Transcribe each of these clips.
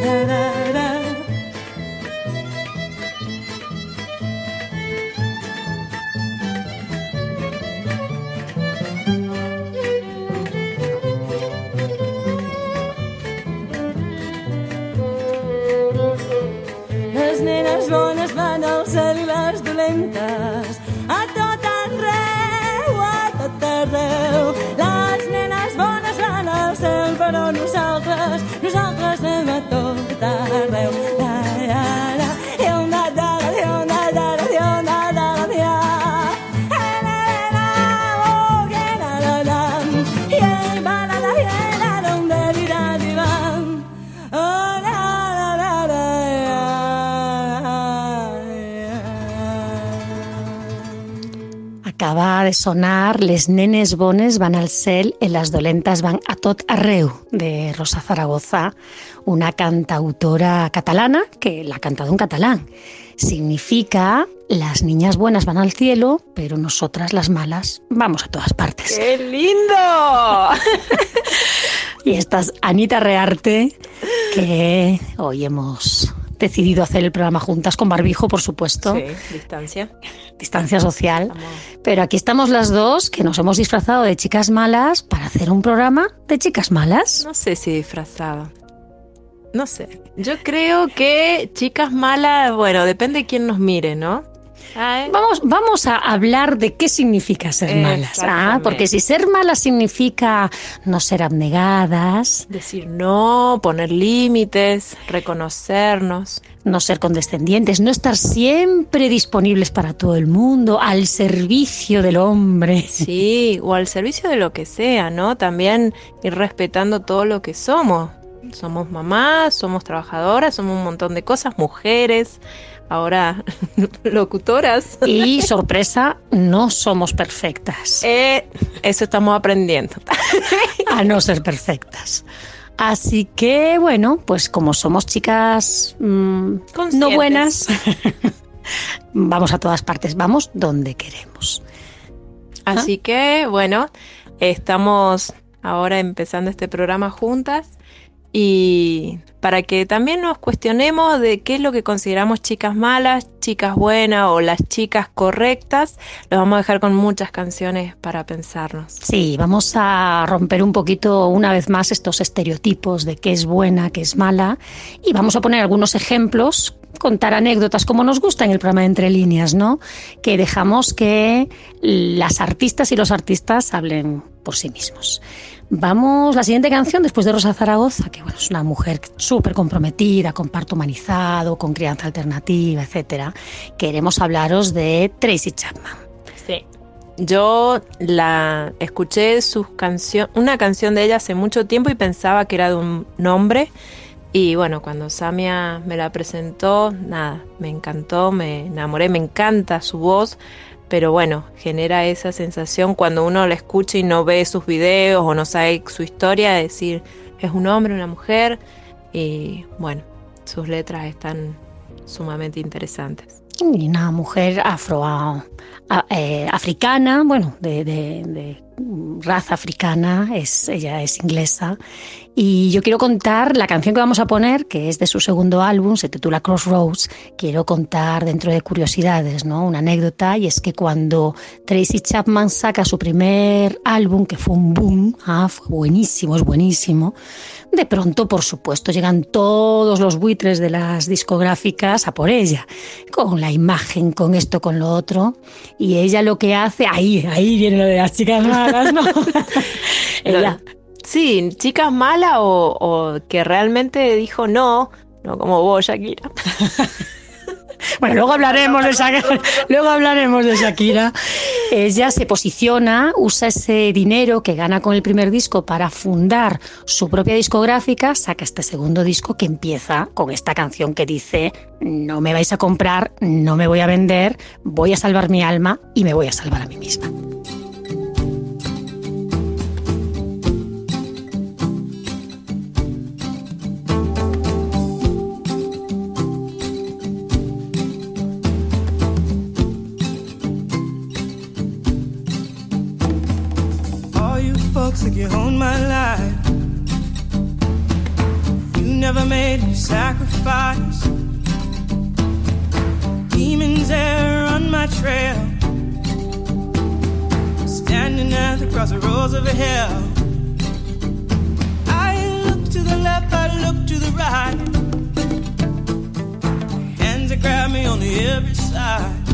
La, la, sonar Les nenes bones van al cel en las dolentas van a tot arreu de Rosa Zaragoza, una cantautora catalana que la ha cantado en catalán. Significa las niñas buenas van al cielo, pero nosotras las malas vamos a todas partes. ¡Qué lindo! Y esta es Anita Rearte, que hoy hemos decidido hacer el programa juntas con barbijo, por supuesto, Sí, distancia. distancia social. Pero aquí estamos las dos, que nos hemos disfrazado de chicas malas para hacer un programa de chicas malas. No sé si disfrazada. No sé. Yo creo que chicas malas, bueno, depende de quién nos mire, ¿no? Ah, ¿eh? Vamos, vamos a hablar de qué significa ser malas. Ah, porque si ser malas significa no ser abnegadas, Decir no, poner límites, reconocernos. no ser condescendientes, no estar siempre disponibles para todo el mundo, al servicio del hombre. Sí, o al servicio de lo que sea, ¿no? También ir respetando todo lo que somos. Somos mamás, somos trabajadoras, somos un montón de cosas, mujeres, ahora locutoras. Y sorpresa, no somos perfectas. Eh, eso estamos aprendiendo. a no ser perfectas. Así que, bueno, pues como somos chicas mm, no buenas, vamos a todas partes, vamos donde queremos. Así que, bueno, estamos ahora empezando este programa juntas y para que también nos cuestionemos de qué es lo que consideramos chicas malas, chicas buenas o las chicas correctas, los vamos a dejar con muchas canciones para pensarnos. Sí, vamos a romper un poquito una vez más estos estereotipos de qué es buena, qué es mala y vamos a poner algunos ejemplos, contar anécdotas como nos gusta en el programa de Entre Líneas, ¿no? Que dejamos que las artistas y los artistas hablen por sí mismos. Vamos, la siguiente canción, después de Rosa Zaragoza, que bueno, es una mujer súper comprometida con parto humanizado, con crianza alternativa, etcétera. Queremos hablaros de Tracy Chapman. Sí. Yo la escuché sus canción, una canción de ella hace mucho tiempo y pensaba que era de un nombre. Y bueno, cuando Samia me la presentó, nada, me encantó, me enamoré, me encanta su voz. Pero bueno, genera esa sensación cuando uno la escucha y no ve sus videos o no sabe su historia, de decir, es un hombre, una mujer. Y bueno, sus letras están sumamente interesantes. Una mujer afro, eh, africana, bueno, de raza africana, es, ella es inglesa. Y yo quiero contar la canción que vamos a poner, que es de su segundo álbum, se titula Crossroads. Quiero contar dentro de curiosidades, ¿no? Una anécdota, y es que cuando Tracy Chapman saca su primer álbum, que fue un boom, ah, fue buenísimo, es buenísimo, de pronto, por supuesto, llegan todos los buitres de las discográficas a por ella, con la imagen, con esto, con lo otro. Y ella lo que hace, ahí, ahí viene lo de las chicas malas, ¿no? Ella. Sí, chicas malas o, o que realmente dijo no, no como vos, Shakira. Bueno, luego hablaremos de Shakira. Luego hablaremos de Shakira. Ella se posiciona, usa ese dinero que gana con el primer disco para fundar su propia discográfica, saca este segundo disco que empieza con esta canción que dice no me vais a comprar, no me voy a vender, voy a salvar mi alma y me voy a salvar a mí misma. You own my life. You never made me sacrifice. Demons there on my trail. Standing at the crossroads of hell. I look to the left, I look to the right. Hands that grab me on the every side.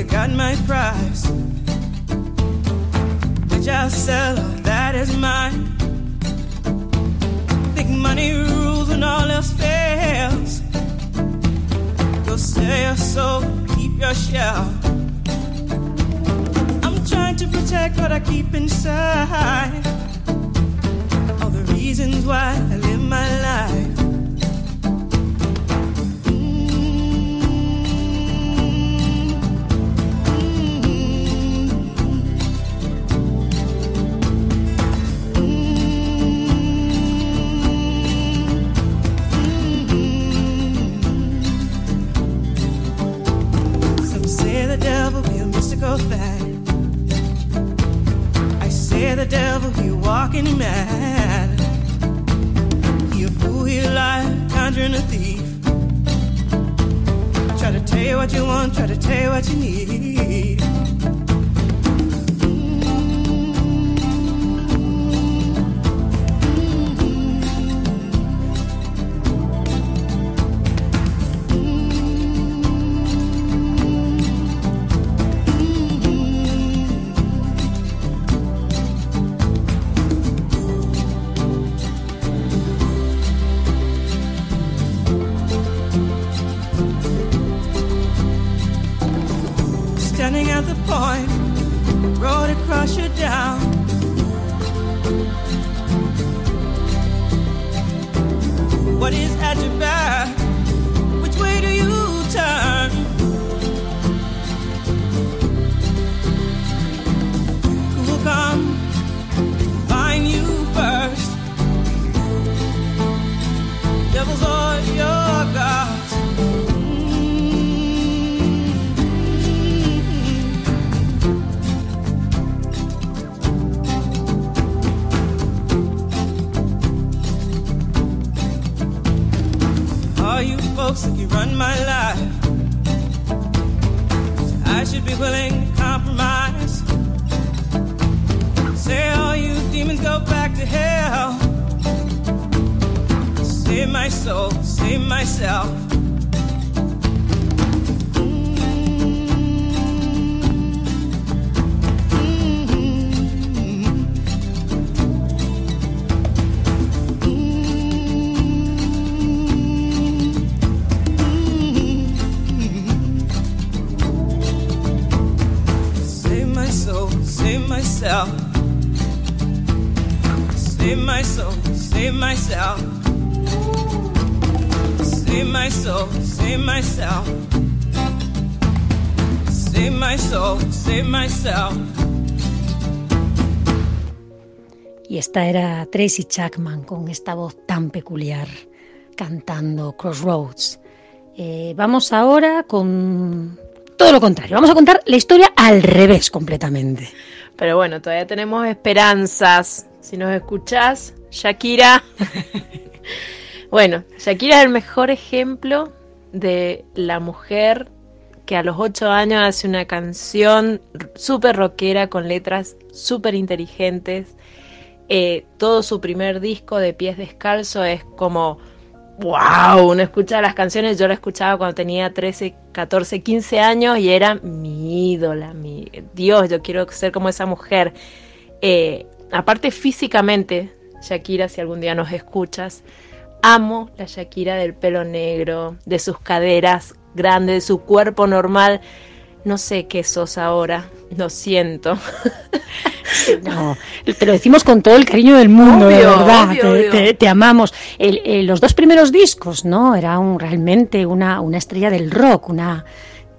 I got my prize. Which I'll sell, that is mine. Think money rules when all else fails. Go sell your soul, keep your shell. I'm trying to protect what I keep inside. All the reasons why I live my life. Esta era Tracy Chapman con esta voz tan peculiar cantando Crossroads. Eh, vamos ahora con todo lo contrario. Vamos a contar la historia al revés completamente. Pero bueno, todavía tenemos esperanzas. Si nos escuchás, Shakira. bueno, Shakira es el mejor ejemplo de la mujer que a los ocho años hace una canción súper rockera con letras súper inteligentes. Eh, todo su primer disco de Pies Descalzo es como, wow, uno escucha las canciones, yo la escuchaba cuando tenía 13, 14, 15 años y era mi ídola, mi Dios, yo quiero ser como esa mujer. Eh, aparte físicamente, Shakira, si algún día nos escuchas, amo la Shakira del pelo negro, de sus caderas grandes, de su cuerpo normal. No sé qué sos ahora, lo siento. No, te lo decimos con todo el cariño del mundo, de verdad. obvio, te, obvio. te- te amamos. El- el- los dos primeros discos, ¿no? Era un, realmente una, una estrella del rock, una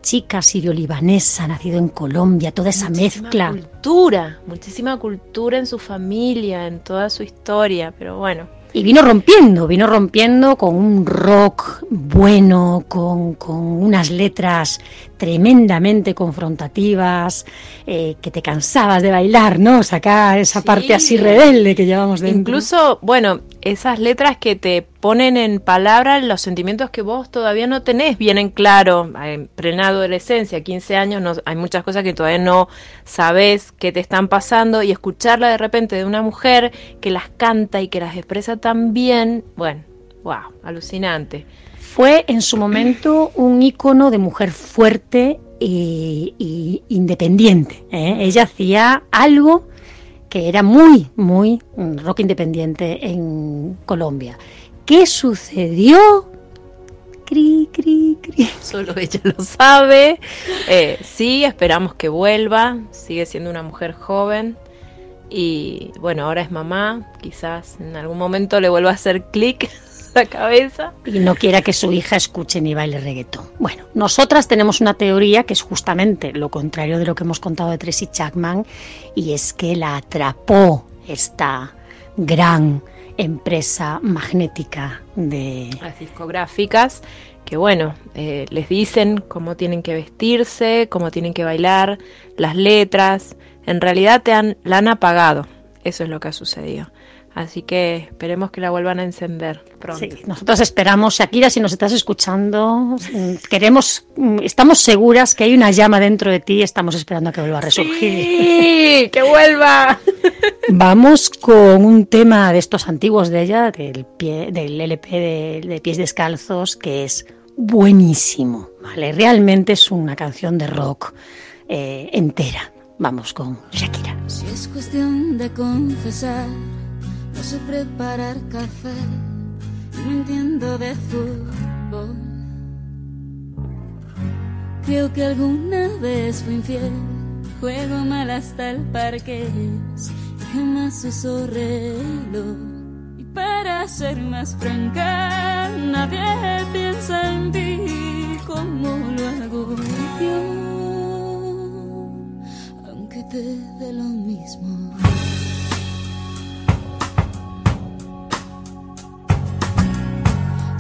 chica sirio-libanesa, nacida en Colombia, toda esa Muchísima mezcla. cultura, muchísima cultura en su familia, en toda su historia, pero bueno. Y vino rompiendo, vino rompiendo con un rock bueno, con, con unas letras tremendamente confrontativas, eh, que te cansabas de bailar, ¿no? Sacar esa Sí. parte así rebelde que llevamos dentro. Incluso, bueno, esas letras que te ponen en palabras los sentimientos que vos todavía no tenés bien en claro, en plena adolescencia, 15 años, no, hay muchas cosas que todavía no sabes que te están pasando y escucharla de repente de una mujer que las canta y que las expresa tan bien, bueno, wow, alucinante. Fue en su momento un ícono de mujer fuerte y, y independiente. ¿eh? Ella hacía algo que era muy, muy mm, rock independiente en Colombia. ¿Qué sucedió? Cri, cri, cri. Solo ella lo sabe. Eh, sí, esperamos que vuelva. Sigue siendo una mujer joven. Y bueno, ahora es mamá. Quizás en algún momento le vuelva a hacer clic la cabeza. Y no quiera que su hija escuche ni baile reggaetón. Bueno, nosotras tenemos una teoría que es justamente lo contrario de lo que hemos contado de Tracy Chapman, y es que la atrapó esta gran empresa magnética de Las discográficas. Que bueno, eh, les dicen cómo tienen que vestirse, cómo tienen que bailar, las letras. En realidad te han, la han apagado. Eso es lo que ha sucedido. Así que esperemos que la vuelvan a encender pronto. Sí, nosotros esperamos, Shakira, si nos estás escuchando, mm, queremos, mm, estamos seguras que hay una llama dentro de ti y estamos esperando a que vuelva a resurgir. ¡Sí! ¡Que vuelva! Vamos con un tema de estos antiguos de ella, del, pie, del LP de, de Pies Descalzos, que es buenísimo, ¿vale? Realmente es una canción de rock eh, entera. Vamos con Shakira. Si es cuestión de confesar, no sé preparar café, no entiendo de fútbol. Creo que alguna vez fui infiel, juego mal hasta el parque, jamás uso reloj. Y para ser más franca, nadie piensa en ti como lo hago yo aunque te dé lo mismo.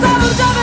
cielo está cansado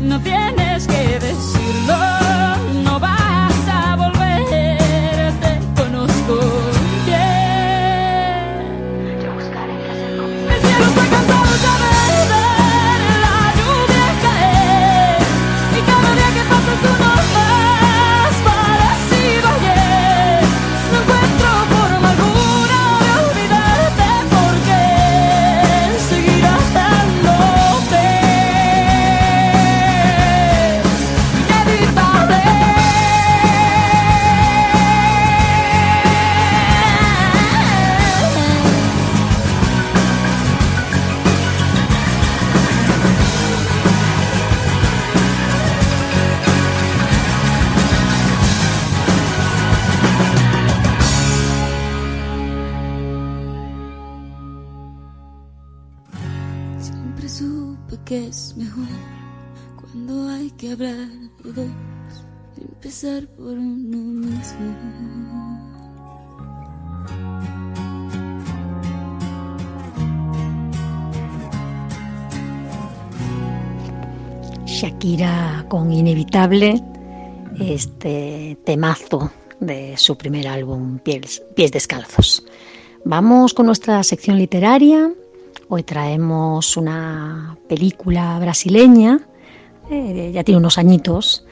No tienes que que es mejor cuando hay que hablar de dos, empezar por uno mismo. Shakira con Inevitable, este temazo de su primer álbum, Pies Descalzos. Vamos con nuestra sección literaria. Hoy traemos una película brasileña, eh, ya tiene unos añitos.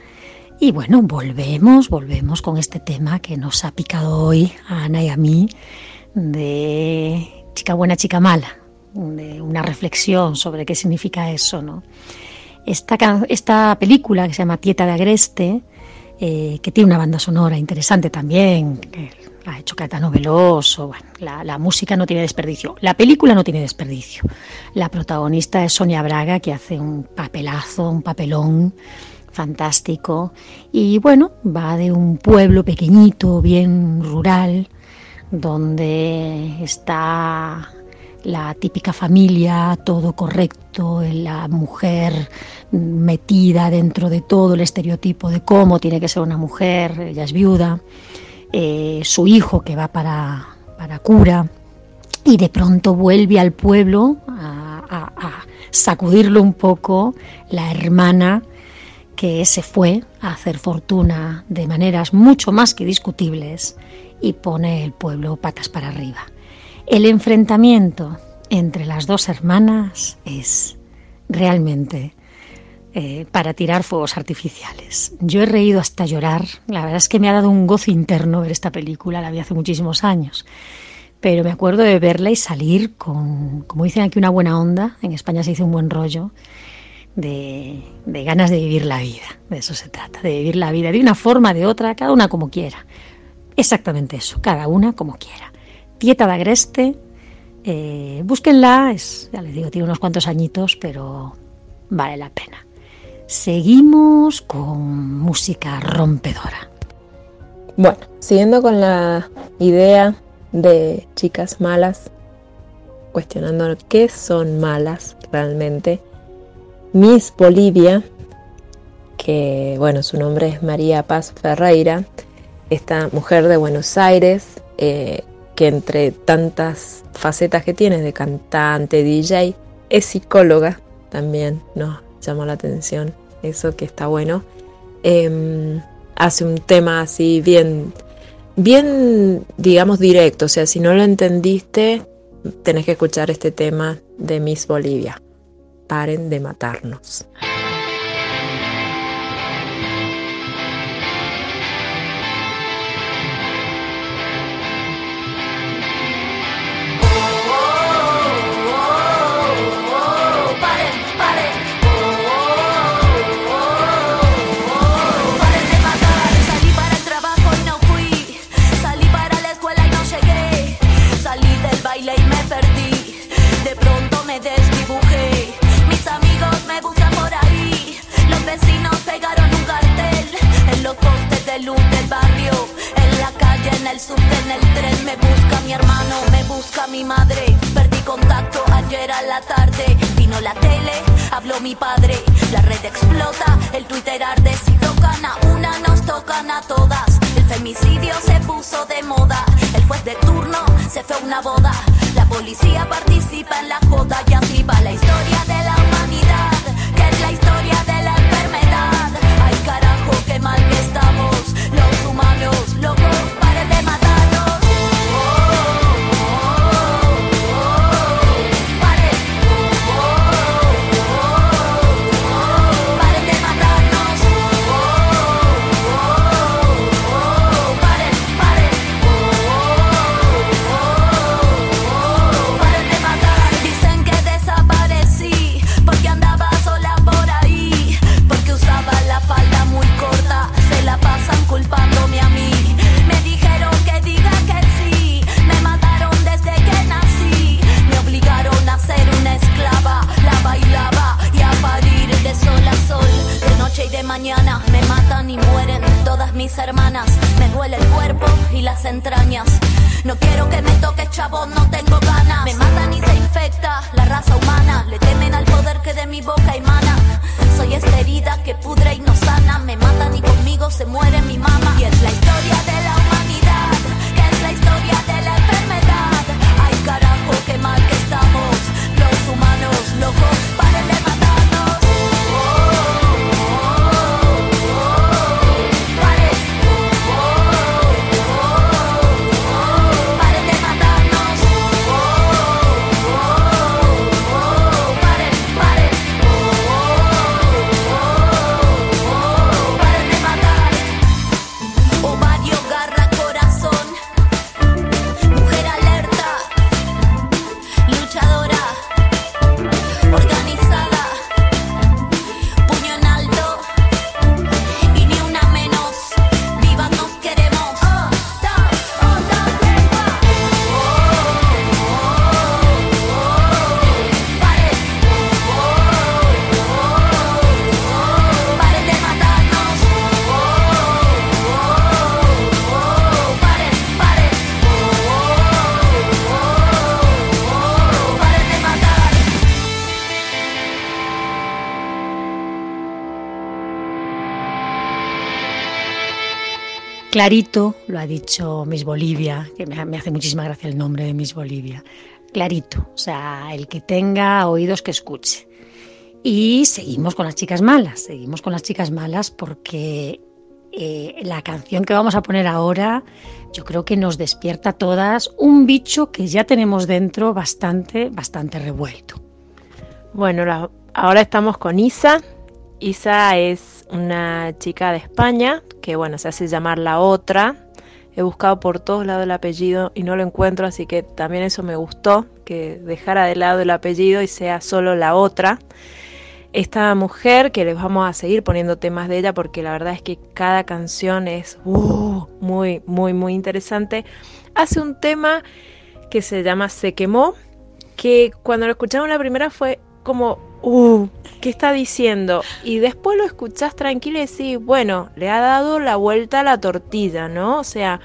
Y bueno, volvemos, volvemos con este tema que nos ha picado hoy a Ana y a mí de chica buena, chica mala, de una reflexión sobre qué significa eso, ¿no? Esta, esta película que se llama Tieta de Agreste, eh, que tiene una banda sonora interesante también, que ha hecho Caetano Veloso, la, la, música no tiene desperdicio, la película no tiene desperdicio. La protagonista es Sonia Braga, que hace un papelazo, un papelón fantástico, y bueno, va de un pueblo pequeñito, bien rural, donde está la típica familia, todo correcto, la mujer metida dentro de todo el estereotipo de cómo tiene que ser una mujer, ella es viuda, eh, su hijo que va para, para, cura y de pronto vuelve al pueblo a, a, sacudirlo un poco la hermana que se fue a hacer fortuna de maneras mucho más que discutibles y pone el pueblo patas para arriba. El enfrentamiento entre las dos hermanas es realmente eh, para tirar fuegos artificiales. Yo he reído hasta llorar. La verdad es que me ha dado un gozo interno ver esta película, la vi hace muchísimos años. Pero me acuerdo de verla y salir con, como dicen aquí, una buena onda. En España se dice un buen rollo. De, ganas de vivir la vida. De eso se trata, de vivir la vida de una forma, de otra, cada una como quiera. Exactamente eso, cada una como quiera. Tieta de Agreste, eh, búsquenla, es, ya les digo, tiene unos cuantos añitos, pero vale la pena. Seguimos con música rompedora. Bueno, siguiendo con la idea de chicas malas, cuestionando qué son malas realmente, Miss Bolivia, que bueno, su nombre es María Paz Ferreira, esta mujer de Buenos Aires, eh, que entre tantas facetas que tiene de cantante, DJ, es psicóloga también, nos llamó la atención eso que está bueno. Eh, hace un tema así bien, bien, digamos, directo, o sea, si no lo entendiste, tenés que escuchar este tema de Miss Bolivia. Paren de matarnos. Luz del barrio, en la calle, en el subte, en el tren. Me busca mi hermano, me busca mi madre. Perdí contacto ayer a la tarde. Vino la tele, habló mi padre. La red explota, el Clarito, lo ha dicho Miss Bolivia, que me, hace muchísima gracia el nombre de Miss Bolivia. Clarito, o sea, el que tenga oídos que escuche. Y seguimos con las chicas malas, seguimos con las chicas malas porque eh, la canción que vamos a poner ahora yo creo que nos despierta a todas un bicho que ya tenemos dentro bastante, bastante revuelto. Bueno, ahora estamos con Isa. Isa es una chica de España que, bueno, se hace llamar la otra. He buscado por todos lados el apellido y no lo encuentro, así que también eso me gustó, que dejara de lado el apellido y sea solo la otra. Esta mujer, que les vamos a seguir poniendo temas de ella porque la verdad es que cada canción es uh, muy, muy, muy interesante, hace un tema que se llama Se quemó, que cuando lo escuchamos la primera fue como, uh, ¿qué está diciendo? Y después lo escuchás tranquilo y decís, bueno, le ha dado la vuelta a la tortilla, ¿no? O sea,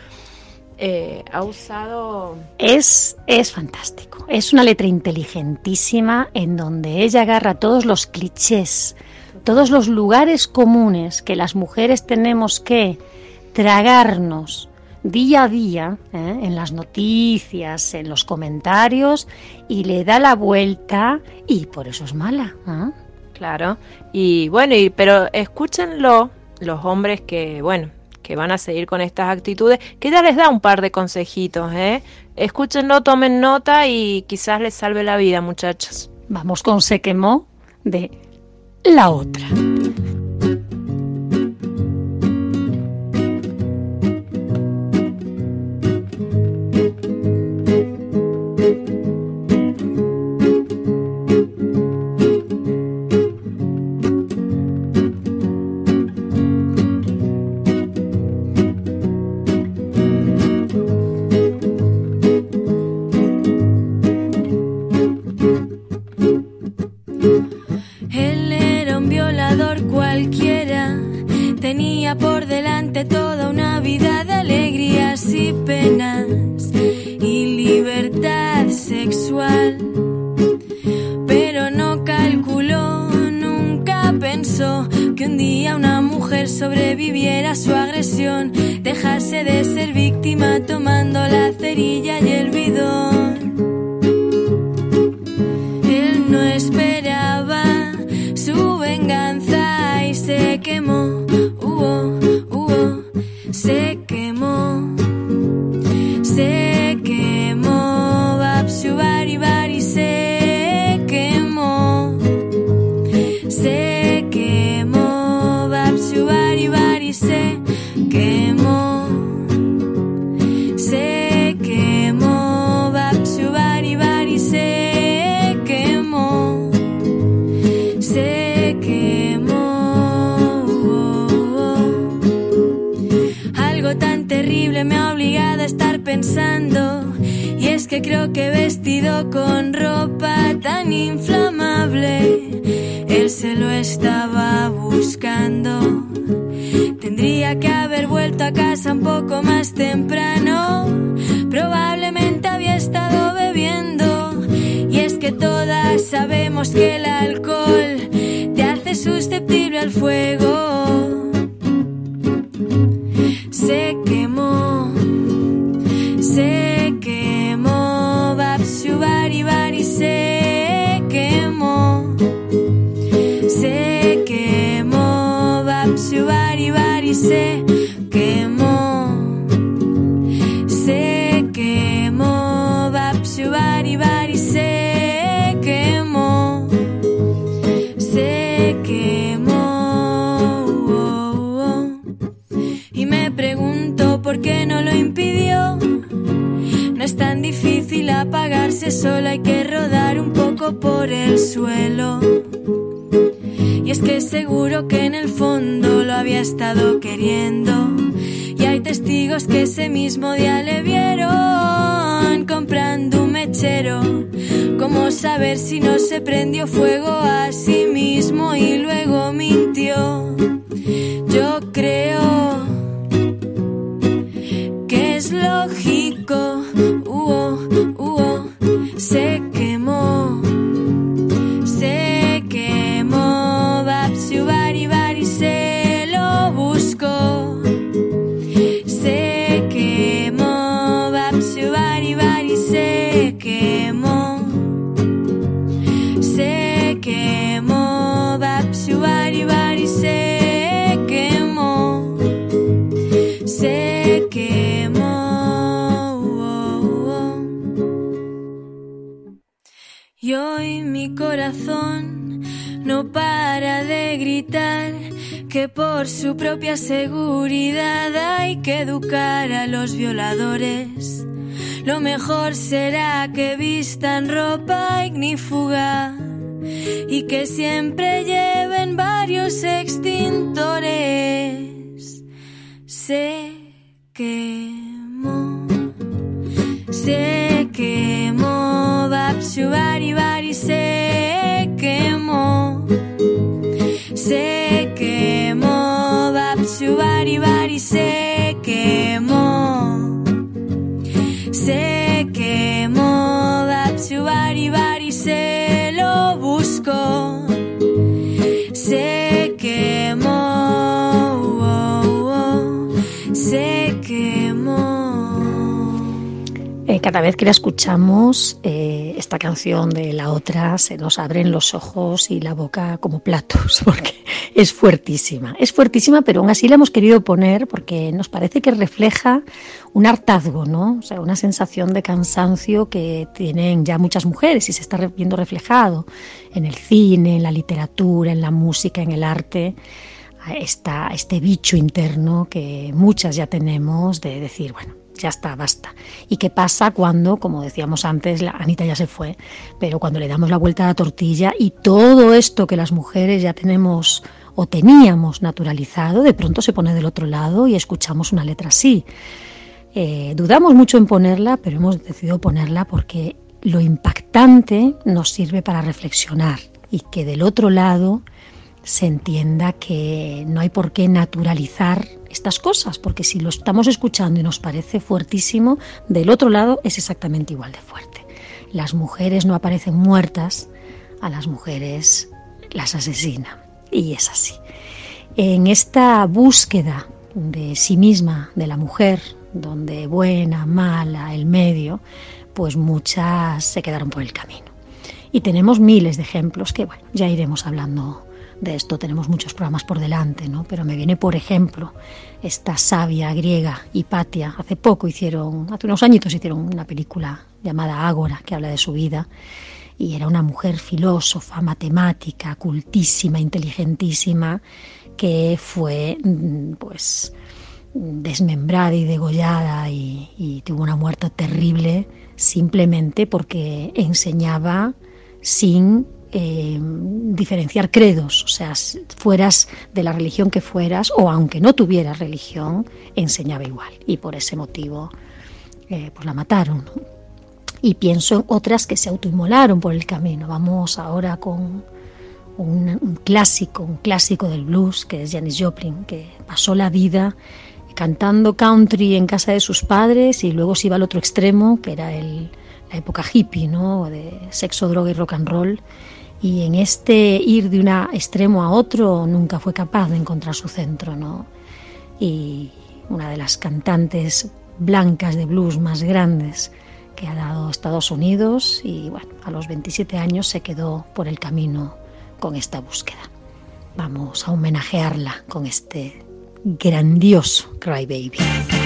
eh, ha usado... Es, es fantástico. Es una letra inteligentísima en donde ella agarra todos los clichés, todos los lugares comunes que las mujeres tenemos que tragarnos día a día ¿eh? en las noticias, en los comentarios y le da la vuelta y por eso es mala. ¿eh? Claro. Y bueno, y, pero escúchenlo los hombres que, bueno, que van a seguir con estas actitudes, que ya les da un par de consejitos, ¿eh? Escúchenlo, tomen nota y quizás les salve la vida, muchachos. Vamos con Se quemó de la otra. Me ha obligado a estar pensando, y es que creo que vestido con ropa tan inflamable, él se lo estaba buscando. Tendría que haber vuelto a casa un poco más temprano. Probablemente había estado bebiendo. Y es que todas sabemos que el alcohol te hace susceptible al fuego. Solo hay que rodar un poco por el suelo. Y es que seguro que en el fondo lo había estado queriendo. Y hay testigos que ese mismo día le vieron comprando un mechero. ¿Cómo saber si no se prendió fuego a por su propia seguridad hay que educar a los violadores. Lo mejor será que vistan ropa ignífuga y que siempre lleven varios extintores. Se quemó, se quemó, Bari se quemó, se quemó, Babsu Bari Bari se quemó, cada vez que la escuchamos, eh, esta canción de la otra, se nos abren los ojos y la boca como platos, porque es fuertísima. Es fuertísima, pero aún así la hemos querido poner porque nos parece que refleja un hartazgo, ¿no? O sea, una sensación de cansancio que tienen ya muchas mujeres y se está viendo reflejado en el cine, en la literatura, en la música, en el arte esta, este bicho interno que muchas ya tenemos de decir, bueno, ya está, basta. ¿Y qué pasa cuando, como decíamos antes, la Anita ya se fue, pero cuando le damos la vuelta a la tortilla y todo esto que las mujeres ya tenemos o teníamos naturalizado, de pronto se pone del otro lado y escuchamos una letra así. Eh, dudamos mucho en ponerla, pero hemos decidido ponerla porque lo impactante nos sirve para reflexionar y que del otro lado se entienda que no hay por qué naturalizar estas cosas, porque si lo estamos escuchando y nos parece fuertísimo, del otro lado es exactamente igual de fuerte. Las mujeres no aparecen muertas, a las mujeres las asesinan. Y es así. En esta búsqueda de sí misma, de la mujer, donde buena, mala, el medio, pues muchas se quedaron por el camino. Y tenemos miles de ejemplos que, bueno, ya iremos hablando de esto, tenemos muchos programas por delante, ¿no? Pero me viene, por ejemplo, esta sabia griega, Hipatia. Hace poco hicieron, hace unos añitos hicieron una película llamada Ágora, que habla de su vida. Y era una mujer filósofa, matemática, cultísima, inteligentísima, que fue, mm, pues, desmembrada y degollada y, y tuvo una muerte terrible simplemente porque enseñaba sin eh, diferenciar credos, o sea, fueras de la religión que fueras o aunque no tuvieras religión, enseñaba igual. Y por ese motivo, eh, pues la mataron. Y pienso en otras que se autoinmolaron por el camino. Vamos ahora con un, clásico, un clásico del blues, que es Janis Joplin, que pasó la vida cantando country en casa de sus padres y luego se iba al otro extremo, que era la época hippie, ¿no? de sexo, droga y rock and roll y en este ir de un extremo a otro nunca fue capaz de encontrar su centro. ¿no? Y una de las cantantes blancas de blues más grandes que ha dado Estados Unidos y bueno, a los 27 años se quedó por el camino con esta búsqueda. Vamos a homenajearla con este grandioso Cry Baby.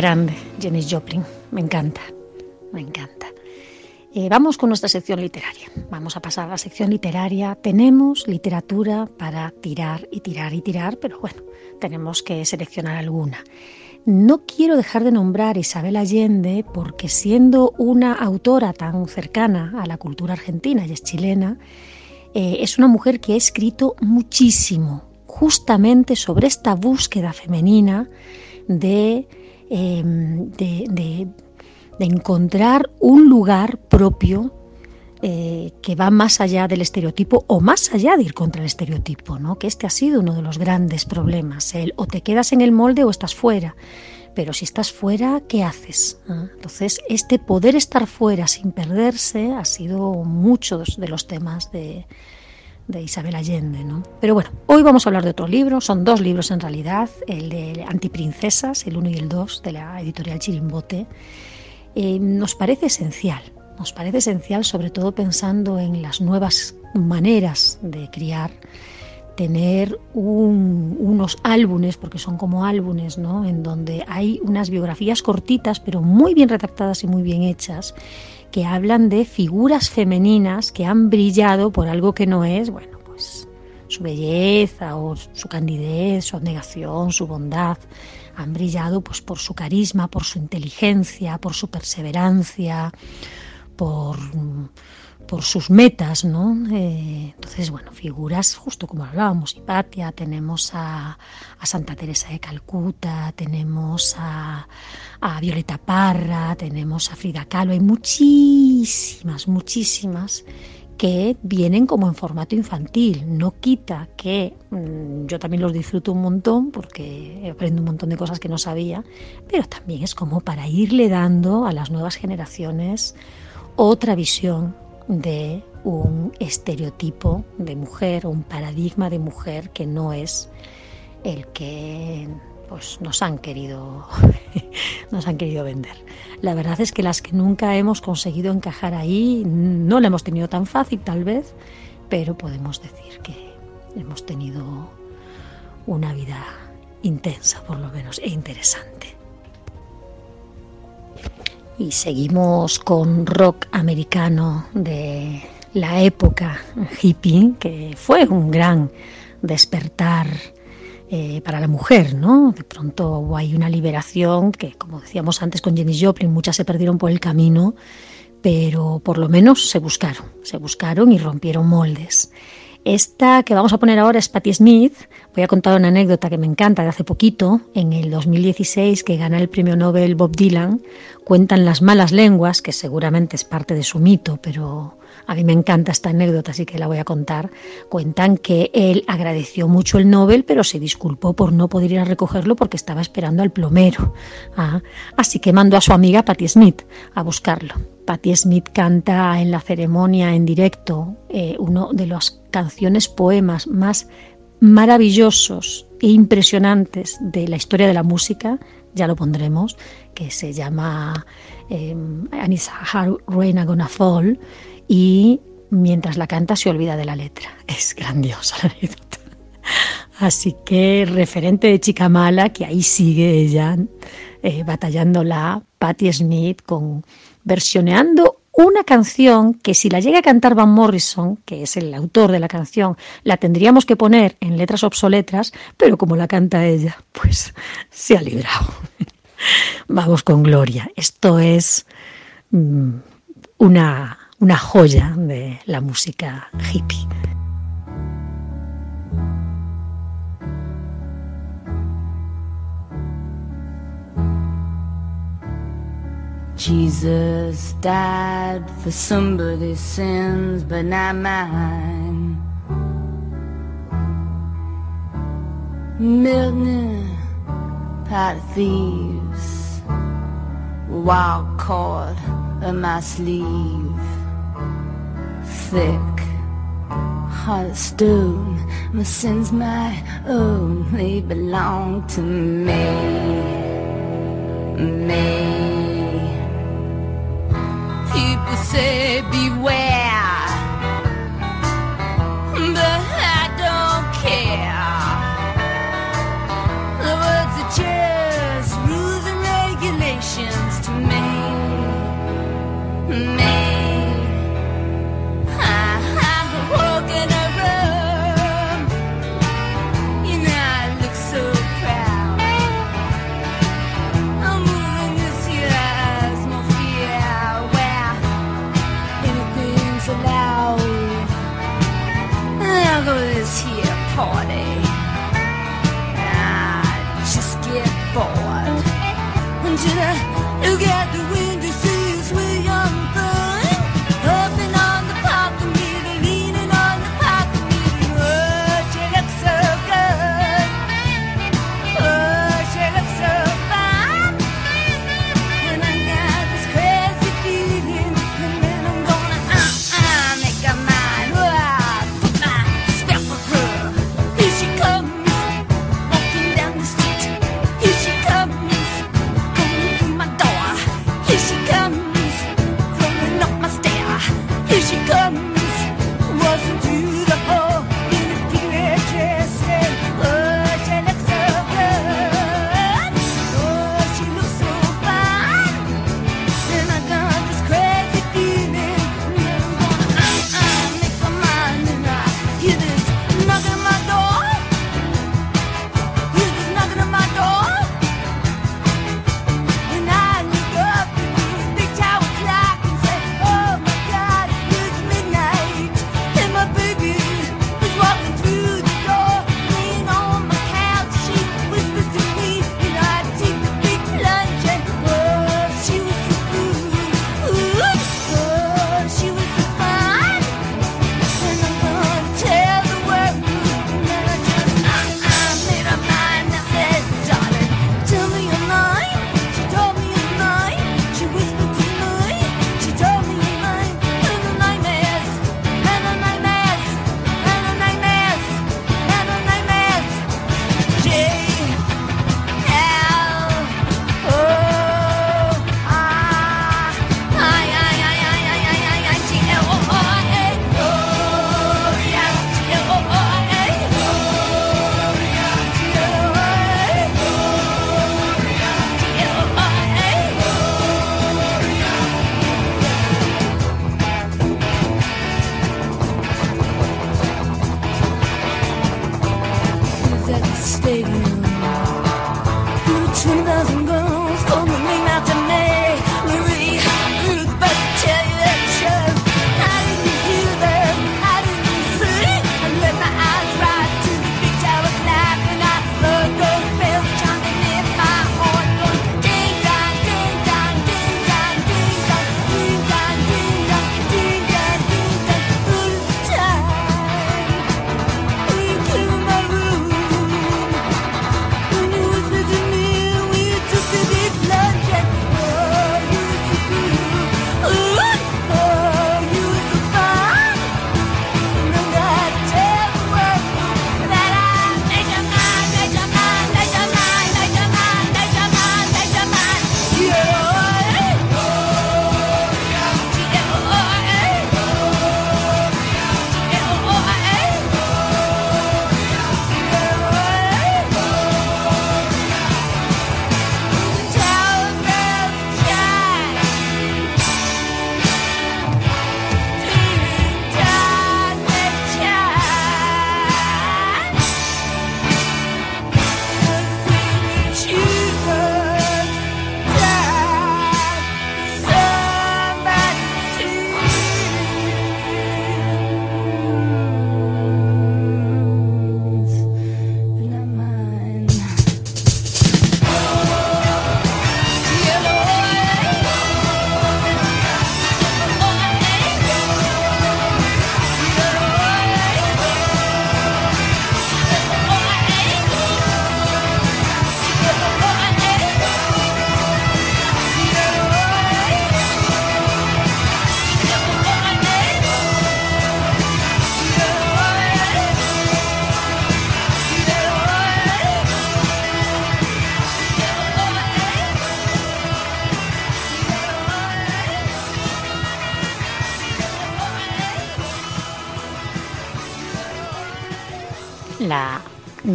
grande, Janis Joplin. Me encanta, me encanta. Eh, vamos con nuestra sección literaria. Vamos a pasar a la sección literaria. Tenemos literatura para tirar y tirar y tirar, pero bueno, tenemos que seleccionar alguna. No quiero dejar de nombrar Isabel Allende porque siendo una autora tan cercana a la cultura argentina y es chilena, eh, es una mujer que ha escrito muchísimo justamente sobre esta búsqueda femenina de Em, de, de, encontrar un lugar propio eh, que va más allá del estereotipo o más allá de ir contra el estereotipo, ¿no? que este ha sido uno de los grandes problemas, el o te quedas en el molde o estás fuera. Pero si estás fuera, ¿qué haces? ¿Ah? Entonces, este poder estar fuera sin perderse ha sido muchos de los temas de, de Isabel Allende. ¿no? Pero bueno, hoy vamos a hablar de otro libro, son dos libros en realidad, el de Antiprincesas, el 1 y el 2, de la editorial Chirimbote. Eh, nos parece esencial, nos parece esencial sobre todo pensando en las nuevas maneras de criar, tener un- unos álbumes, porque son como álbumes, ¿no? en donde hay unas biografías cortitas, pero muy bien redactadas y muy bien hechas, que hablan de figuras femeninas que han brillado por algo que no es, bueno, pues su belleza o su candidez, su abnegación, su bondad, han brillado pues por su carisma, por su inteligencia, por su perseverancia, por, por sus metas, ¿no? Eh, entonces, bueno, figuras, justo como hablábamos, Hipatia, tenemos a, a Santa Teresa de Calcuta, tenemos a, a Violeta Parra, tenemos a Frida Kahlo, hay muchísimas, muchísimas que vienen como en formato infantil. No quita que mm, yo también los disfruto un montón porque aprendo un montón de cosas que no sabía, pero también es como para irle dando a las nuevas generaciones otra visión de un estereotipo de mujer un paradigma de mujer que no es el que pues nos han querido nos han querido vender. La verdad es que las que nunca hemos conseguido encajar ahí no la hemos tenido tan fácil tal vez, pero podemos decir que hemos tenido una vida intensa por lo menos e interesante. Y seguimos con rock americano de la época hippie, que fue un gran despertar eh, para la mujer, ¿no? De pronto hay una liberación que, como decíamos antes con Jenny Joplin, muchas se perdieron por el camino, pero por lo menos se buscaron, se buscaron y rompieron moldes. Esta que vamos a poner ahora es Patti Smith. Voy a contar una anécdota que me encanta de hace poquito. En el 2016, que gana el premio Nobel Bob Dylan, cuentan las malas lenguas, que seguramente es parte de su mito, pero a mí me encanta esta anécdota, así que la voy a contar. Cuentan que él agradeció mucho el Nobel, pero se disculpó por no poder ir a recogerlo porque estaba esperando al plomero. Ah, así que mandó a su amiga Patti Smith a buscarlo. Patti Smith canta en la ceremonia en directo eh, uno de las canciones poemas más maravillosos e impresionantes de la historia de la música, ya lo pondremos, que se llama eh, And It's Hard Rain a Gonna Fall, y mientras la canta se olvida de la letra. Es grandiosa la anécdota. Así que referente de chica mala, que ahí sigue ella eh, batallándola, Patti Smith, con versioneando una canción que si la llega a cantar Van Morrison, que es el autor de la canción, la tendríamos que poner en letras obsoletas, pero como la canta ella, pues se ha librado. Vamos con Gloria. Esto es mm, una, una joya de la música hippie. Jesus died for somebody's sins, but not mine. Milton, pot thieves, wild cord in my sleeve, thick, heart of stone. My sins my own, they belong to me, me. People say beware,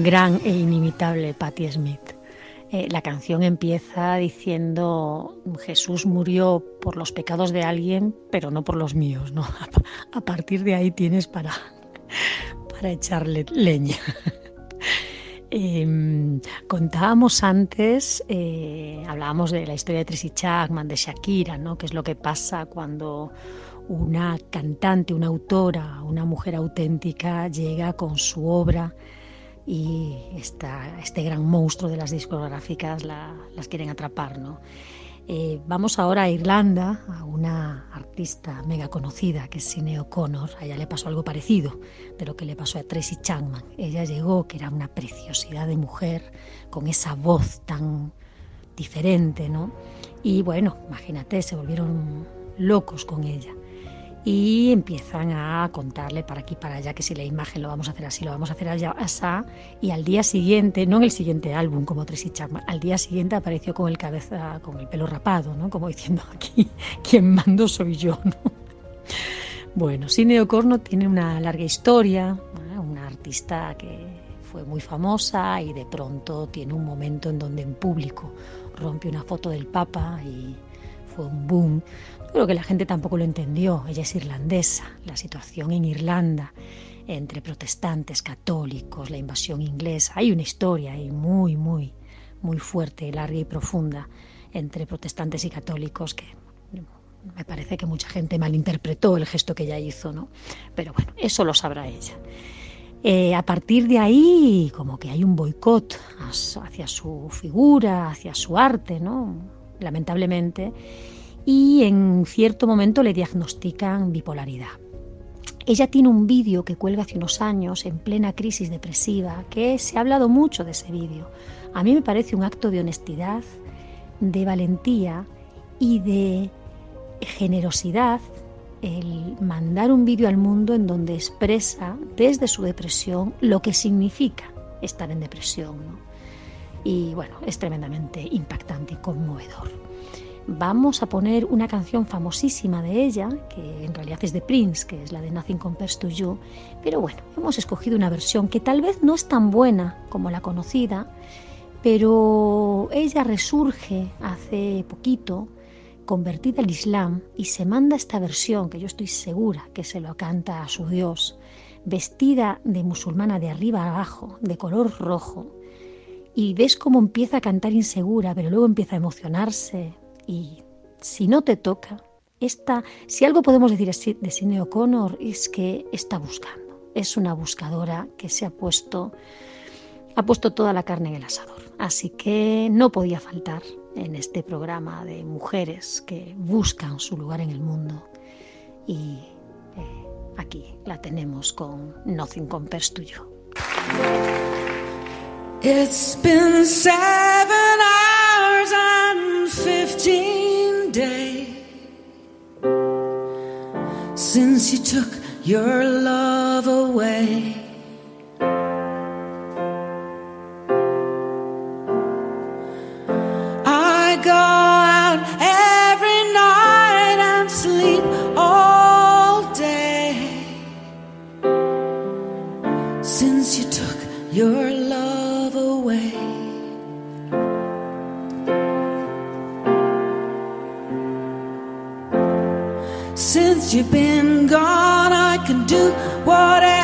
gran e inimitable Patti Smith. Eh, la canción empieza diciendo Jesús murió por los pecados de alguien, pero no por los míos, ¿no? A, partir de ahí tienes para, para echarle leña. Eh, contábamos antes, eh, hablábamos de la historia de Tracy Chapman, de Shakira, ¿no? que es lo que pasa cuando una cantante, una autora, una mujer auténtica llega con su obra y esta, este gran monstruo de las discográficas la, las quieren atrapar. ¿no? Eh, vamos ahora a Irlanda, a una artista mega conocida que es Sinead O'Connor. A le pasó algo parecido de lo que le pasó a Tracy Chapman. Ella llegó, que era una preciosidad de mujer, con esa voz tan diferente, ¿no? Y bueno, imagínate, se volvieron locos con ella y empiezan a contarle para aquí para allá que si la imagen lo vamos a hacer así, lo vamos a hacer allá asá y al día siguiente, no en el siguiente álbum como Tracy Chapman, al día siguiente apareció con el cabeza con el pelo rapado, ¿no? Como diciendo aquí quien mando soy yo, ¿no? Bueno, O'Connor tiene una larga historia, ¿no? una artista que fue muy famosa y de pronto tiene un momento en donde en público rompe una foto del Papa y fue un boom. Creo que la gente tampoco lo entendió. Ella es irlandesa. La situación en Irlanda entre protestantes, católicos, la invasión inglesa. Hay una historia ahí muy, muy, muy fuerte, larga y profunda entre protestantes y católicos que me parece que mucha gente malinterpretó el gesto que ella hizo, ¿no? Pero bueno, eso lo sabrá ella. Eh, a partir de ahí, como que hay un boicot hacia su figura, hacia su arte, ¿no? Lamentablemente y en cierto momento le diagnostican bipolaridad. Ella tiene un vídeo que cuelga hace unos años en plena crisis depresiva, que se ha hablado mucho de ese vídeo. A mí me parece un acto de honestidad, de valentía y de generosidad el mandar un vídeo al mundo en donde expresa desde su depresión lo que significa estar en depresión. ¿no? Y bueno, es tremendamente impactante y conmovedor vamos a poner una canción famosísima de ella, que en realidad es de Prince, que es la de Nothing Compares to You, pero bueno, hemos escogido una versión que tal vez no es tan buena como la conocida, pero ella resurge hace poquito, convertida al Islam, y se manda esta versión, que yo estoy segura que se lo canta a su Dios, vestida de musulmana de arriba abajo, de color rojo, y ves cómo empieza a cantar insegura, pero luego empieza a emocionarse y si no te toca, esta, si algo podemos decir de Sidney O'Connor es que está buscando, es una buscadora que se ha puesto ha puesto toda la carne en el asador. Así que no podía faltar en este programa de mujeres que buscan su lugar en el mundo y eh, aquí la tenemos con Nothing Compares to You. And fifteen days since you took your love away. You've been gone, I can do whatever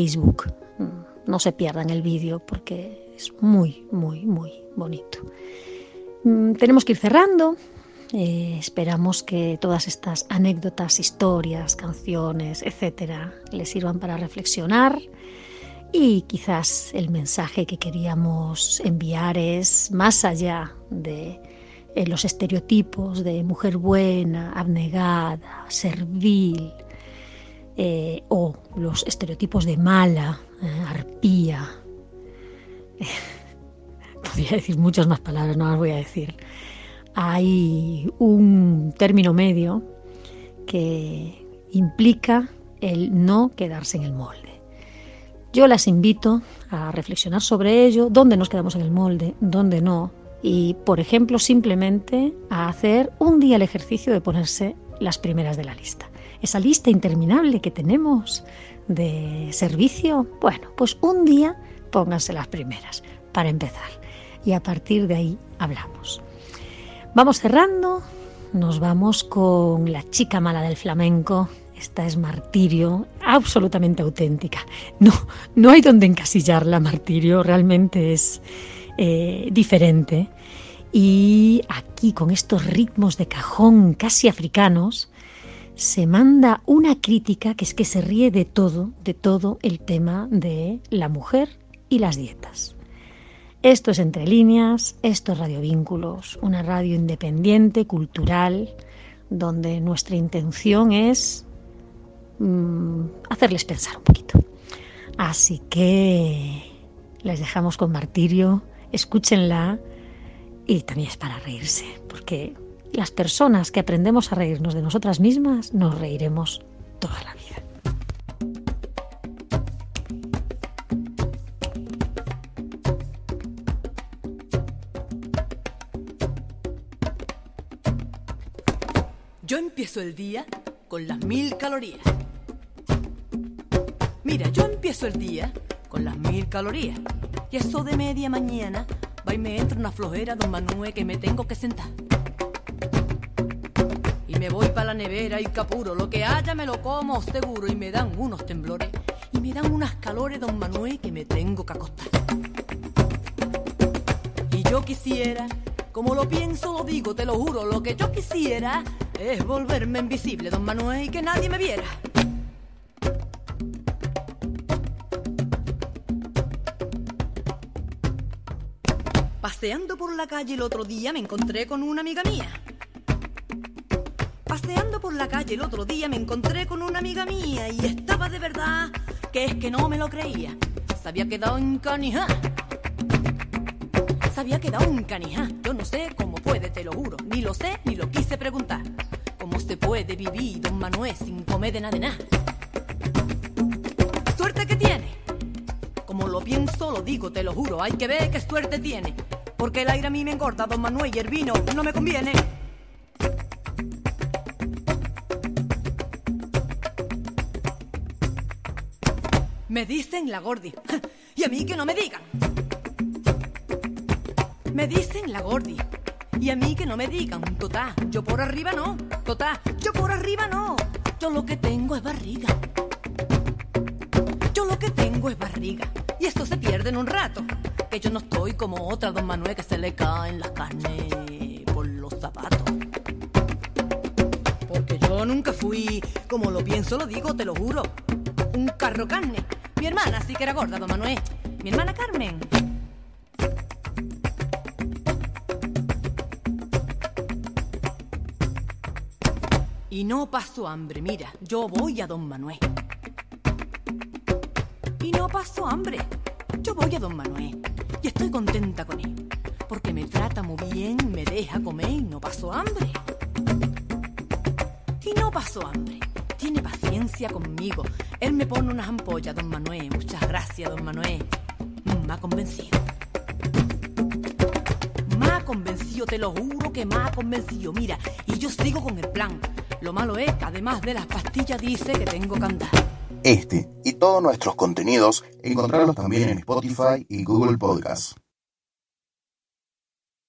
Facebook. No se pierdan el vídeo porque es muy, muy, muy bonito. Mm, tenemos que ir cerrando. Eh, esperamos que todas estas anécdotas, historias, canciones, etcétera, les sirvan para reflexionar y quizás el mensaje que queríamos enviar es más allá de eh, los estereotipos de mujer buena, abnegada, servil, eh, o los estereotipos de mala, eh, arpía. Podría decir muchas más palabras, no las voy a decir. Hay un término medio que implica el no quedarse en el molde. Yo las invito a reflexionar sobre ello, dónde nos quedamos en el molde, dónde no, y, por ejemplo, simplemente a hacer un día el ejercicio de ponerse las primeras de la lista. Esa lista interminable que tenemos de servicio, bueno, pues un día pónganse las primeras para empezar y a partir de ahí hablamos. Vamos cerrando, nos vamos con la chica mala del flamenco, esta es martirio, absolutamente auténtica. No, no hay donde encasillarla, martirio, realmente es eh, diferente. Y aquí, con estos ritmos de cajón casi africanos, se manda una crítica que es que se ríe de todo, de todo el tema de la mujer y las dietas. Esto es Entre Líneas, esto es Radio Vínculos, una radio independiente, cultural, donde nuestra intención es Mm, hacerles pensar un poquito. Así que les dejamos con martirio, escúchenla y también es para reírse, porque las personas que aprendemos a reírnos de nosotras mismas nos reiremos toda la vida. Yo empiezo el día con las mil calorías Mira, yo empiezo el día con las mil calorías. Y eso de media mañana va y me entra una flojera, don Manuel, que me tengo que sentar. Me voy para la nevera y capuro, lo que haya me lo como seguro. Y me dan unos temblores y me dan unas calores, don Manuel, que me tengo que acostar. Y yo quisiera, como lo pienso, lo digo, te lo juro, lo que yo quisiera es volverme invisible, don Manuel, y que nadie me viera. Paseando por la calle el otro día me encontré con una amiga mía. Paseando por la calle el otro día me encontré con una amiga mía y estaba de verdad que es que no me lo creía. Se había quedado en canija. Se había quedado en canija. Yo no sé cómo puede, te lo juro. Ni lo sé ni lo quise preguntar. ¿Cómo se puede vivir, don Manuel, sin comer de nada de nada? Suerte que tiene. Como lo pienso, lo digo, te lo juro. Hay que ver qué suerte tiene. Porque el aire a mí me engorda, don Manuel, y el vino no me conviene. Me dicen la gordi. Y a mí que no me digan. Me dicen la gordi. Y a mí que no me digan. Totá, yo por arriba no. Totá, yo por arriba no. Yo lo que tengo es barriga. Yo lo que tengo es barriga. Y esto se pierde en un rato que yo no estoy como otra don Manuel que se le caen las carnes por los zapatos. Porque yo nunca fui, como lo pienso, lo digo, te lo juro, un carro carne. Mi hermana sí que era gorda, don Manuel. Mi hermana Carmen. Y no paso hambre, mira, yo voy a don Manuel. Y no paso hambre, yo voy a don Manuel y estoy contenta con él, porque me trata muy bien, me deja comer y no paso hambre. Y no paso hambre, tiene paciencia conmigo. Él me pone unas ampollas, don Manuel, muchas gracias, don Manuel. Me ha convencido. Me ha convencido, te lo juro que me ha convencido. Mira, y yo sigo con el plan. Lo malo es que además de las pastillas dice que tengo que andar. Este y todos nuestros contenidos encontrarlos también en Spotify y Google Podcasts.